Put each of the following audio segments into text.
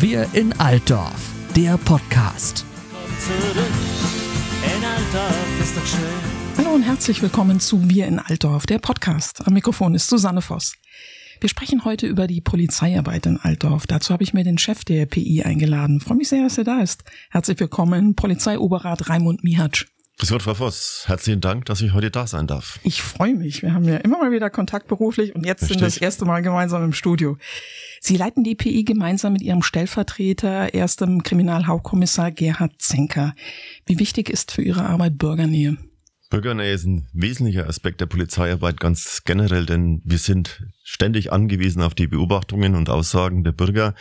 Wir in Altdorf, der Podcast. Hallo und herzlich willkommen zu Wir in Altdorf, der Podcast. Am Mikrofon ist Susanne Voss. Wir sprechen heute über die Polizeiarbeit in Altdorf. Dazu habe ich mir den Chef der PI eingeladen. freue mich sehr, dass er da ist. Herzlich willkommen, Polizeioberrat Raimund Mihatsch. Grüß Gott, Frau Voss. Herzlichen Dank, dass ich heute da sein darf. Ich freue mich. Wir haben ja immer mal wieder Kontakt beruflich und jetzt Richtig. sind wir das erste Mal gemeinsam im Studio. Sie leiten die PI gemeinsam mit Ihrem Stellvertreter, erstem Kriminalhauptkommissar Gerhard Zenker. Wie wichtig ist für Ihre Arbeit Bürgernähe? Bürgernähe ist ein wesentlicher Aspekt der Polizeiarbeit ganz generell, denn wir sind ständig angewiesen auf die Beobachtungen und Aussagen der Bürger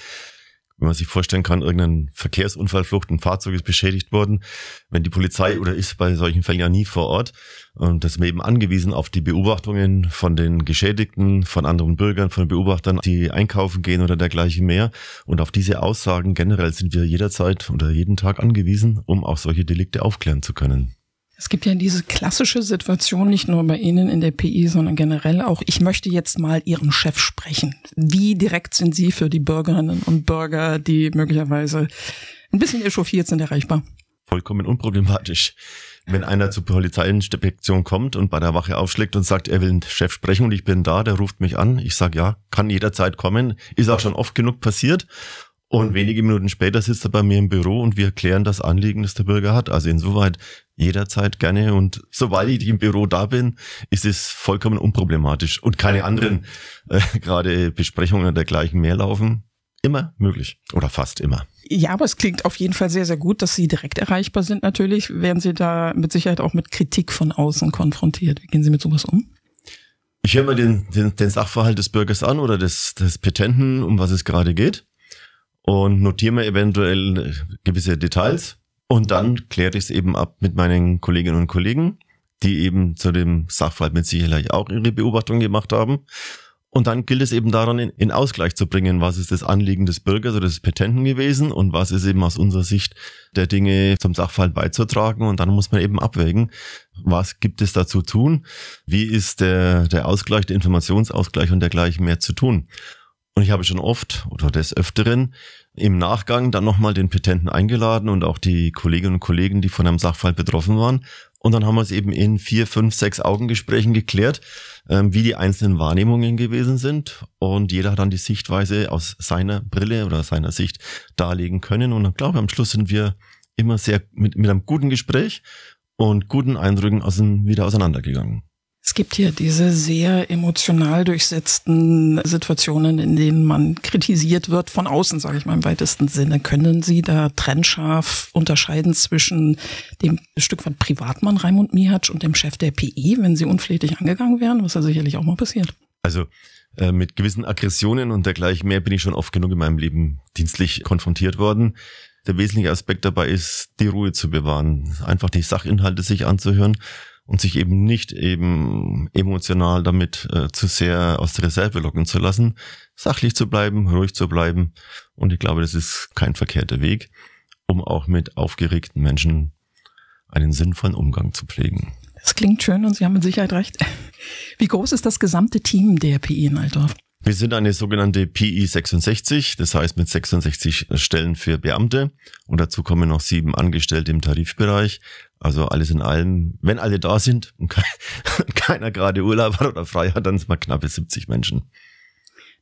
wenn man sich vorstellen kann, irgendein Verkehrsunfallflucht, ein Fahrzeug ist beschädigt worden, wenn die Polizei oder ist bei solchen Fällen ja nie vor Ort und das ist mir eben angewiesen auf die Beobachtungen von den Geschädigten, von anderen Bürgern, von Beobachtern, die einkaufen gehen oder dergleichen mehr und auf diese Aussagen generell sind wir jederzeit oder jeden Tag angewiesen, um auch solche Delikte aufklären zu können. Es gibt ja diese klassische Situation nicht nur bei Ihnen in der PI, sondern generell auch, ich möchte jetzt mal Ihren Chef sprechen. Wie direkt sind Sie für die Bürgerinnen und Bürger, die möglicherweise ein bisschen echauffiert sind, erreichbar? Vollkommen unproblematisch. Wenn einer zur Polizeiinspektion kommt und bei der Wache aufschlägt und sagt, er will einen Chef sprechen und ich bin da, der ruft mich an. Ich sage, ja, kann jederzeit kommen. Ist auch schon oft genug passiert. Und wenige Minuten später sitzt er bei mir im Büro und wir klären das Anliegen, das der Bürger hat. Also insoweit jederzeit gerne. Und sobald ich im Büro da bin, ist es vollkommen unproblematisch. Und keine anderen äh, gerade Besprechungen dergleichen mehr laufen. Immer möglich. Oder fast immer. Ja, aber es klingt auf jeden Fall sehr, sehr gut, dass Sie direkt erreichbar sind. Natürlich werden Sie da mit Sicherheit auch mit Kritik von außen konfrontiert. Wie gehen Sie mit sowas um? Ich höre mir den, den, den Sachverhalt des Bürgers an oder des, des Petenten, um was es gerade geht und notiere mir eventuell gewisse Details und dann kläre ich es eben ab mit meinen Kolleginnen und Kollegen, die eben zu dem Sachverhalt mit Sicherheit auch ihre Beobachtungen gemacht haben. Und dann gilt es eben daran, in, in Ausgleich zu bringen, was ist das Anliegen des Bürgers oder des Petenten gewesen und was ist eben aus unserer Sicht der Dinge zum Sachverhalt beizutragen. Und dann muss man eben abwägen, was gibt es da zu tun, wie ist der, der Ausgleich, der Informationsausgleich und dergleichen mehr zu tun. Und ich habe schon oft oder des Öfteren im Nachgang dann nochmal den Petenten eingeladen und auch die Kolleginnen und Kollegen, die von einem Sachfall betroffen waren. Und dann haben wir es eben in vier, fünf, sechs Augengesprächen geklärt, ähm, wie die einzelnen Wahrnehmungen gewesen sind. Und jeder hat dann die Sichtweise aus seiner Brille oder seiner Sicht darlegen können. Und ich glaube, am Schluss sind wir immer sehr mit, mit einem guten Gespräch und guten Eindrücken aus dem, wieder auseinandergegangen. Es gibt hier diese sehr emotional durchsetzten Situationen, in denen man kritisiert wird von außen, sage ich mal im weitesten Sinne. Können Sie da trennscharf unterscheiden zwischen dem Stück von Privatmann Raimund Mihatsch und dem Chef der PI, wenn sie unpflichtig angegangen wären, was ja sicherlich auch mal passiert? Also äh, mit gewissen Aggressionen und dergleichen mehr bin ich schon oft genug in meinem Leben dienstlich konfrontiert worden. Der wesentliche Aspekt dabei ist, die Ruhe zu bewahren, einfach die Sachinhalte sich anzuhören und sich eben nicht eben emotional damit äh, zu sehr aus der Reserve locken zu lassen, sachlich zu bleiben, ruhig zu bleiben. Und ich glaube, das ist kein verkehrter Weg, um auch mit aufgeregten Menschen einen sinnvollen Umgang zu pflegen. Das klingt schön und Sie haben mit Sicherheit recht. Wie groß ist das gesamte Team der PI in Altdorf? Wir sind eine sogenannte PI 66, das heißt mit 66 Stellen für Beamte und dazu kommen noch sieben Angestellte im Tarifbereich. Also alles in allem, wenn alle da sind und keiner gerade Urlaub hat oder frei hat, dann sind wir knappe 70 Menschen.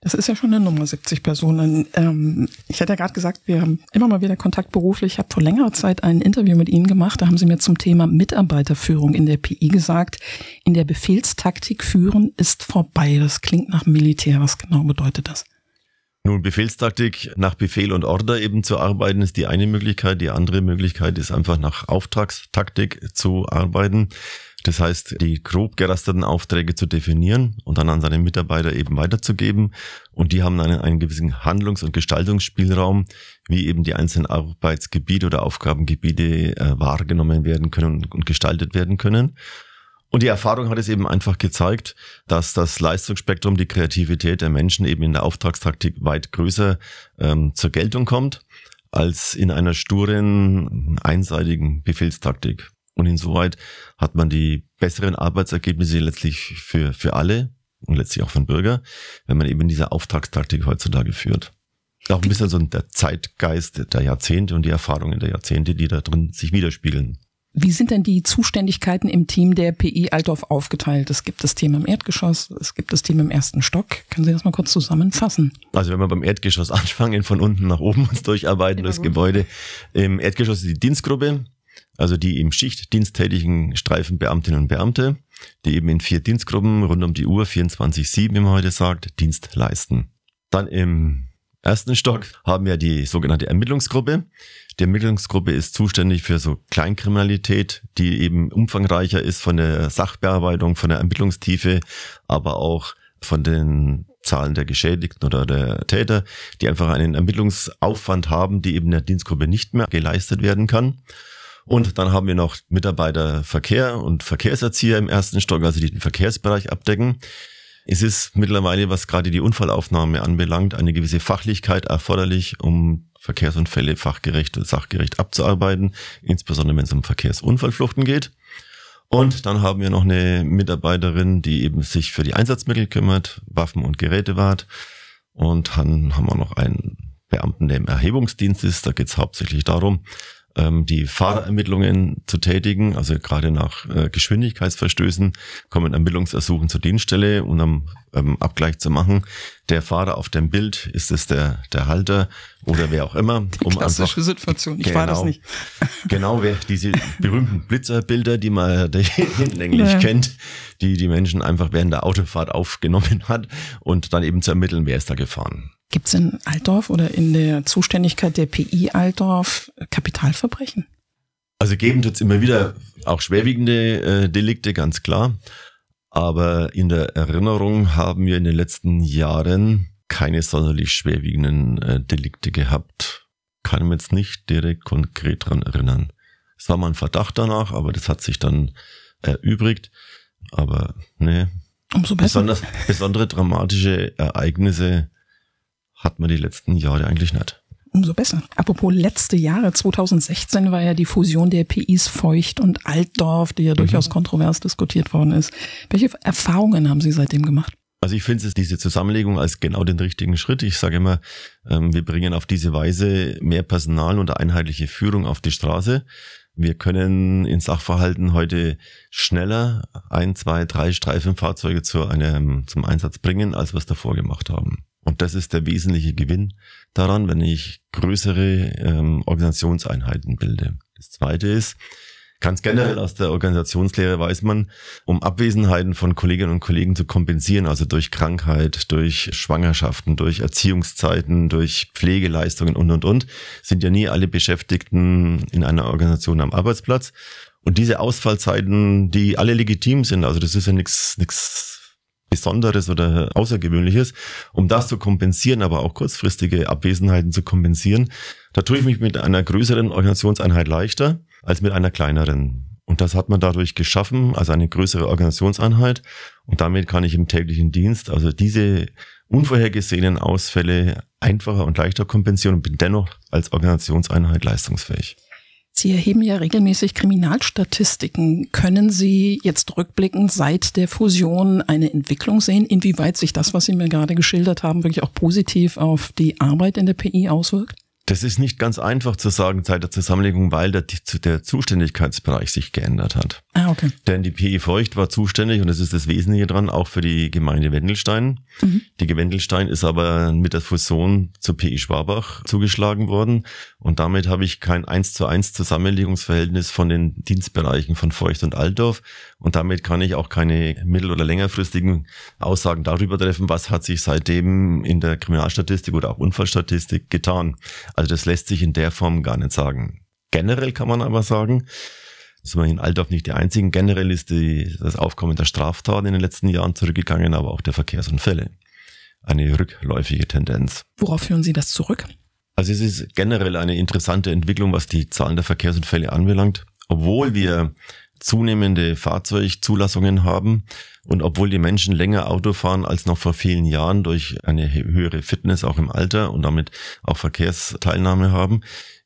Das ist ja schon eine Nummer, 70 Personen. Ähm, ich hatte ja gerade gesagt, wir haben immer mal wieder Kontakt beruflich. Ich habe vor längerer Zeit ein Interview mit Ihnen gemacht. Da haben Sie mir zum Thema Mitarbeiterführung in der PI gesagt, in der Befehlstaktik führen ist vorbei. Das klingt nach Militär. Was genau bedeutet das? Nun, Befehlstaktik nach Befehl und Order eben zu arbeiten, ist die eine Möglichkeit. Die andere Möglichkeit ist einfach nach Auftragstaktik zu arbeiten. Das heißt, die grob gerasterten Aufträge zu definieren und dann an seine Mitarbeiter eben weiterzugeben. Und die haben einen, einen gewissen Handlungs- und Gestaltungsspielraum, wie eben die einzelnen Arbeitsgebiete oder Aufgabengebiete äh, wahrgenommen werden können und gestaltet werden können. Und die Erfahrung hat es eben einfach gezeigt, dass das Leistungsspektrum, die Kreativität der Menschen eben in der Auftragstaktik weit größer ähm, zur Geltung kommt als in einer sturen, einseitigen Befehlstaktik. Und insoweit hat man die besseren Arbeitsergebnisse letztlich für, für alle und letztlich auch für den Bürger, wenn man eben diese Auftragstaktik heutzutage führt. auch ein bisschen so der Zeitgeist der Jahrzehnte und die Erfahrungen der Jahrzehnte, die da drin sich widerspiegeln. Wie sind denn die Zuständigkeiten im Team der PI Altdorf aufgeteilt? Es gibt das Team im Erdgeschoss, es gibt das Team im ersten Stock. Können Sie das mal kurz zusammenfassen? Also wenn wir beim Erdgeschoss anfangen, von unten nach oben uns durcharbeiten, das Gebäude. Im Erdgeschoss ist die Dienstgruppe, also die im Schichtdienst tätigen Streifenbeamtinnen und Beamte, die eben in vier Dienstgruppen rund um die Uhr, 24-7, wie man heute sagt, Dienst leisten. Dann im ersten Stock haben wir die sogenannte Ermittlungsgruppe. Die Ermittlungsgruppe ist zuständig für so Kleinkriminalität, die eben umfangreicher ist von der Sachbearbeitung, von der Ermittlungstiefe, aber auch von den Zahlen der Geschädigten oder der Täter, die einfach einen Ermittlungsaufwand haben, die eben der Dienstgruppe nicht mehr geleistet werden kann. Und dann haben wir noch Mitarbeiter Verkehr und Verkehrserzieher im ersten Stock, also die den Verkehrsbereich abdecken. Es ist mittlerweile, was gerade die Unfallaufnahme anbelangt, eine gewisse Fachlichkeit erforderlich, um Verkehrsunfälle fachgerecht und sachgerecht abzuarbeiten, insbesondere wenn es um Verkehrsunfallfluchten geht. Und dann haben wir noch eine Mitarbeiterin, die eben sich für die Einsatzmittel kümmert, Waffen- und Geräte wahrt. Und dann haben wir noch einen Beamten, der im Erhebungsdienst ist. Da geht es hauptsächlich darum, ähm, die Fahrerermittlungen zu tätigen. Also gerade nach äh, Geschwindigkeitsverstößen kommen Ermittlungsersuchen zur Dienststelle, um am ähm, Abgleich zu machen. Der Fahrer auf dem Bild, ist es der, der Halter oder wer auch immer. Die um klassische einfach, Situation, ich genau, war das nicht. genau, wer, diese berühmten Blitzerbilder, die man hinlänglich ja. kennt, die die Menschen einfach während der Autofahrt aufgenommen hat und dann eben zu ermitteln, wer ist da gefahren. Gibt es in Altdorf oder in der Zuständigkeit der PI Altdorf Kapitalverbrechen? Also geben tut immer wieder auch schwerwiegende äh, Delikte, ganz klar. Aber in der Erinnerung haben wir in den letzten Jahren keine sonderlich schwerwiegenden äh, Delikte gehabt. Kann mir jetzt nicht direkt konkret dran erinnern. Es war mal ein Verdacht danach, aber das hat sich dann erübrigt. Aber nee. Umso besser. Besonders, besondere dramatische Ereignisse hat man die letzten Jahre eigentlich nicht. Umso besser. Apropos letzte Jahre, 2016 war ja die Fusion der PIs Feucht und Altdorf, die ja mhm. durchaus kontrovers diskutiert worden ist. Welche Erfahrungen haben Sie seitdem gemacht? Also ich finde es diese Zusammenlegung als genau den richtigen Schritt. Ich sage immer, ähm, wir bringen auf diese Weise mehr Personal und einheitliche Führung auf die Straße. Wir können in Sachverhalten heute schneller ein, zwei, drei Streifenfahrzeuge zu einem, zum Einsatz bringen, als wir es davor gemacht haben. Und das ist der wesentliche Gewinn daran, wenn ich größere ähm, Organisationseinheiten bilde. Das zweite ist, Ganz generell aus der Organisationslehre weiß man, um Abwesenheiten von Kolleginnen und Kollegen zu kompensieren, also durch Krankheit, durch Schwangerschaften, durch Erziehungszeiten, durch Pflegeleistungen und, und, und, sind ja nie alle Beschäftigten in einer Organisation am Arbeitsplatz. Und diese Ausfallzeiten, die alle legitim sind, also das ist ja nichts nichts Besonderes oder Außergewöhnliches, um das zu kompensieren, aber auch kurzfristige Abwesenheiten zu kompensieren, da tue ich mich mit einer größeren Organisationseinheit leichter als mit einer kleineren. Und das hat man dadurch geschaffen, also eine größere Organisationseinheit. Und damit kann ich im täglichen Dienst also diese unvorhergesehenen Ausfälle einfacher und leichter kompensieren und bin dennoch als Organisationseinheit leistungsfähig. Sie erheben ja regelmäßig Kriminalstatistiken. Können Sie jetzt rückblickend seit der Fusion eine Entwicklung sehen, inwieweit sich das, was Sie mir gerade geschildert haben, wirklich auch positiv auf die Arbeit in der PI auswirkt? Das ist nicht ganz einfach zu sagen seit der Zusammenlegung, weil der, der Zuständigkeitsbereich sich geändert hat. Ah, okay. Denn die PI Feucht war zuständig, und das ist das Wesentliche dran, auch für die Gemeinde Wendelstein. Mhm. Die Wendelstein ist aber mit der Fusion zur PI Schwabach zugeschlagen worden. Und damit habe ich kein eins zu eins Zusammenlegungsverhältnis von den Dienstbereichen von Feucht und Altdorf. Und damit kann ich auch keine mittel- oder längerfristigen Aussagen darüber treffen, was hat sich seitdem in der Kriminalstatistik oder auch Unfallstatistik getan. Also das lässt sich in der Form gar nicht sagen. Generell kann man aber sagen, sind wir in Altdorf nicht die einzigen. Generell ist die, das Aufkommen der Straftaten in den letzten Jahren zurückgegangen, aber auch der Verkehrsunfälle. Eine rückläufige Tendenz. Worauf führen Sie das zurück? Also es ist generell eine interessante Entwicklung, was die Zahlen der Verkehrsunfälle anbelangt. Obwohl wir zunehmende Fahrzeugzulassungen haben und obwohl die Menschen länger Auto fahren als noch vor vielen Jahren durch eine höhere Fitness auch im Alter und damit auch Verkehrsteilnahme haben,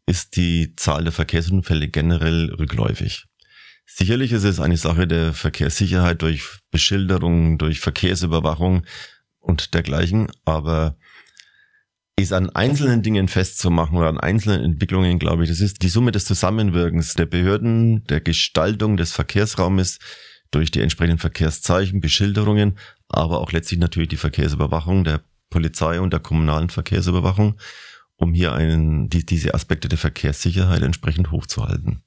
ist die Zahl der Verkehrsunfälle generell rückläufig. Sicherlich ist es eine Sache der Verkehrssicherheit durch Beschilderung, durch Verkehrsüberwachung und dergleichen, aber ist an einzelnen Dingen festzumachen oder an einzelnen Entwicklungen, glaube ich, das ist die Summe des Zusammenwirkens der Behörden, der Gestaltung des Verkehrsraumes durch die entsprechenden Verkehrszeichen, Beschilderungen, aber auch letztlich natürlich die Verkehrsüberwachung der Polizei und der kommunalen Verkehrsüberwachung, um hier einen, die, diese Aspekte der Verkehrssicherheit entsprechend hochzuhalten.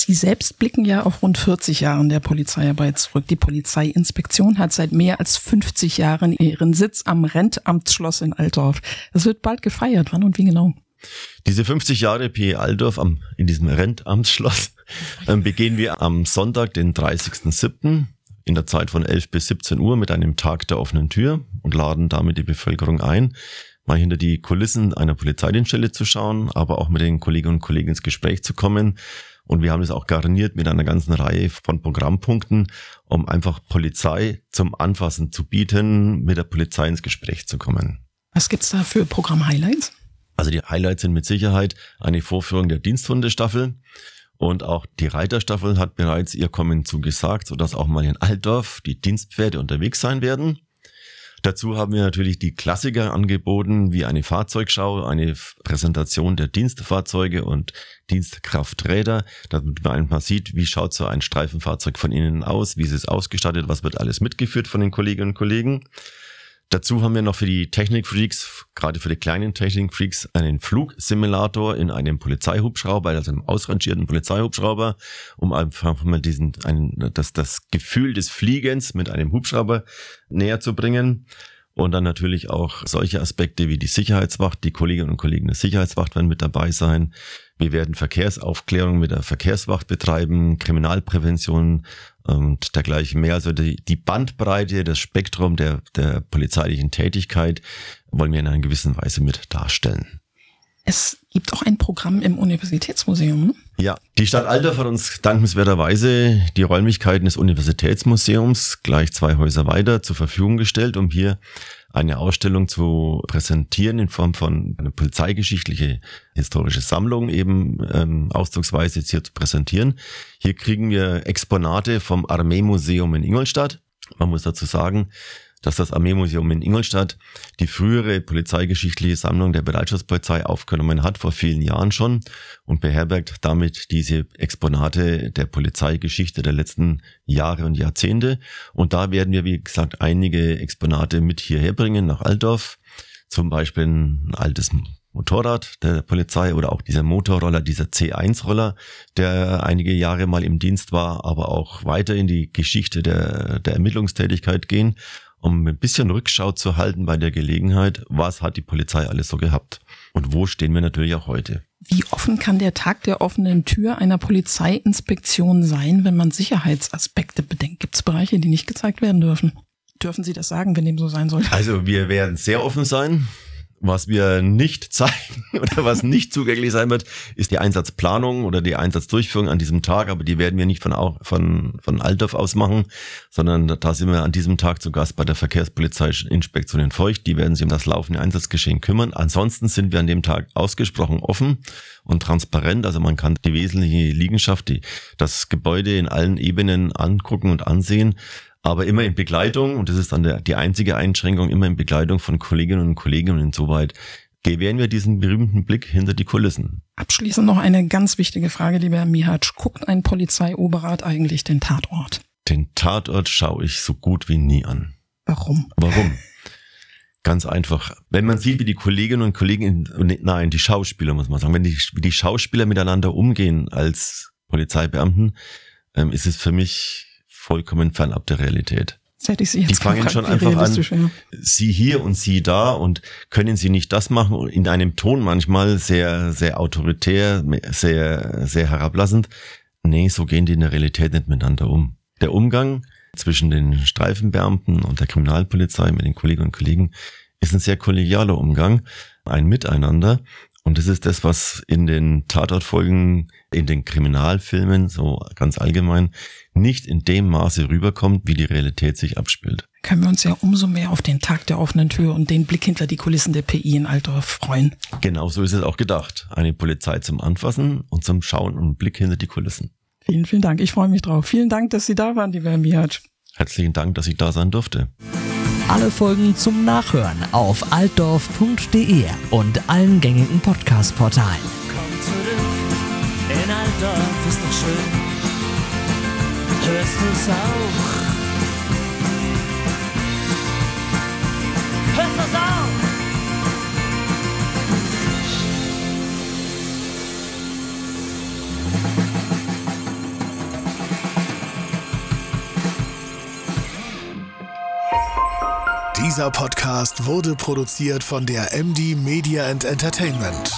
Sie selbst blicken ja auf rund 40 Jahren der Polizeiarbeit zurück. Die Polizeiinspektion hat seit mehr als 50 Jahren ihren Sitz am Rentamtsschloss in Altdorf. Es wird bald gefeiert. Wann und wie genau? Diese 50 Jahre PE Altdorf am, in diesem Rentamtsschloss äh, begehen wir am Sonntag, den 30.07. in der Zeit von 11 bis 17 Uhr mit einem Tag der offenen Tür und laden damit die Bevölkerung ein, mal hinter die Kulissen einer Polizeidienststelle zu schauen, aber auch mit den Kolleginnen und Kollegen ins Gespräch zu kommen und wir haben es auch garniert mit einer ganzen Reihe von Programmpunkten, um einfach Polizei zum Anfassen zu bieten, mit der Polizei ins Gespräch zu kommen. Was gibt's da für Programm-Highlights? Also die Highlights sind mit Sicherheit eine Vorführung der Diensthundestaffel. Und auch die Reiterstaffel hat bereits ihr Kommen zugesagt, sodass auch mal in Altdorf die Dienstpferde unterwegs sein werden. Dazu haben wir natürlich die Klassiker angeboten, wie eine Fahrzeugschau, eine Präsentation der Dienstfahrzeuge und Dienstkrafträder, damit man einfach sieht, wie schaut so ein Streifenfahrzeug von innen aus, wie ist es ausgestattet, was wird alles mitgeführt von den Kolleginnen und Kollegen. Dazu haben wir noch für die Technikfreaks, gerade für die kleinen Technikfreaks, einen Flugsimulator in einem Polizeihubschrauber, also einem ausrangierten Polizeihubschrauber, um einfach mal diesen, ein, das, das Gefühl des Fliegens mit einem Hubschrauber näher zu bringen. Und dann natürlich auch solche Aspekte wie die Sicherheitswacht. Die Kolleginnen und Kollegen der Sicherheitswacht werden mit dabei sein. Wir werden Verkehrsaufklärung mit der Verkehrswacht betreiben, Kriminalprävention und dergleichen mehr. Also die, die Bandbreite, das Spektrum der, der polizeilichen Tätigkeit wollen wir in einer gewissen Weise mit darstellen. Es gibt auch ein Programm im Universitätsmuseum. Ja, die Stadt Alter hat uns dankenswerterweise die Räumlichkeiten des Universitätsmuseums gleich zwei Häuser weiter zur Verfügung gestellt, um hier eine Ausstellung zu präsentieren in Form von einer polizeigeschichtliche historische Sammlung eben ähm, ausdrucksweise jetzt hier zu präsentieren. Hier kriegen wir Exponate vom Armeemuseum in Ingolstadt. Man muss dazu sagen, dass das Armeemuseum in Ingolstadt die frühere polizeigeschichtliche Sammlung der Bereitschaftspolizei aufgenommen hat, vor vielen Jahren schon, und beherbergt damit diese Exponate der Polizeigeschichte der letzten Jahre und Jahrzehnte. Und da werden wir, wie gesagt, einige Exponate mit hierher bringen, nach Altdorf. Zum Beispiel ein altes Motorrad der Polizei oder auch dieser Motorroller, dieser C1-Roller, der einige Jahre mal im Dienst war, aber auch weiter in die Geschichte der, der Ermittlungstätigkeit gehen um ein bisschen Rückschau zu halten bei der Gelegenheit, was hat die Polizei alles so gehabt und wo stehen wir natürlich auch heute. Wie offen kann der Tag der offenen Tür einer Polizeiinspektion sein, wenn man Sicherheitsaspekte bedenkt? Gibt es Bereiche, die nicht gezeigt werden dürfen? Dürfen Sie das sagen, wenn dem so sein soll? Also wir werden sehr offen sein. Was wir nicht zeigen oder was nicht zugänglich sein wird, ist die Einsatzplanung oder die Einsatzdurchführung an diesem Tag, aber die werden wir nicht von, von, von Altdorf aus machen, sondern da sind wir an diesem Tag zu Gast bei der Verkehrspolizeiinspektion in Feucht. Die werden sich um das laufende Einsatzgeschehen kümmern. Ansonsten sind wir an dem Tag ausgesprochen offen und transparent. Also man kann die wesentliche Liegenschaft, die, das Gebäude in allen Ebenen angucken und ansehen aber immer in Begleitung, und das ist dann der, die einzige Einschränkung, immer in Begleitung von Kolleginnen und Kollegen und insoweit gewähren wir diesen berühmten Blick hinter die Kulissen. Abschließend noch eine ganz wichtige Frage, lieber Herr Mihatsch. Guckt ein Polizeioberrat eigentlich den Tatort? Den Tatort schaue ich so gut wie nie an. Warum? Warum? Ganz einfach. Wenn man sieht, wie die Kolleginnen und Kollegen, nein, die Schauspieler muss man sagen, wenn die, wie die Schauspieler miteinander umgehen als Polizeibeamten, ähm, ist es für mich vollkommen fernab der Realität. Das hätte ich Sie jetzt die fangen gefragt, schon einfach an, ja. sie hier und sie da und können sie nicht das machen in einem Ton manchmal sehr, sehr autoritär, sehr, sehr herablassend. Nee, so gehen die in der Realität nicht miteinander um. Der Umgang zwischen den Streifenbeamten und der Kriminalpolizei mit den Kolleginnen und Kollegen ist ein sehr kollegialer Umgang, ein Miteinander. Und das ist das, was in den Tatortfolgen, in den Kriminalfilmen, so ganz allgemein, nicht in dem Maße rüberkommt, wie die Realität sich abspielt. Können wir uns ja umso mehr auf den Tag der offenen Tür und den Blick hinter die Kulissen der PI in Altdorf freuen. Genau so ist es auch gedacht. Eine Polizei zum Anfassen und zum Schauen und Blick hinter die Kulissen. Vielen, vielen Dank. Ich freue mich drauf. Vielen Dank, dass Sie da waren, lieber Herr Mihatsch. Herzlichen Dank, dass ich da sein durfte. Alle Folgen zum Nachhören auf altdorf.de und allen gängigen Podcast-Portalen. Komm zurück, in Altdorf ist doch schön. Hörst du's auch? Hörst du's auch? Dieser Podcast wurde produziert von der MD Media and Entertainment.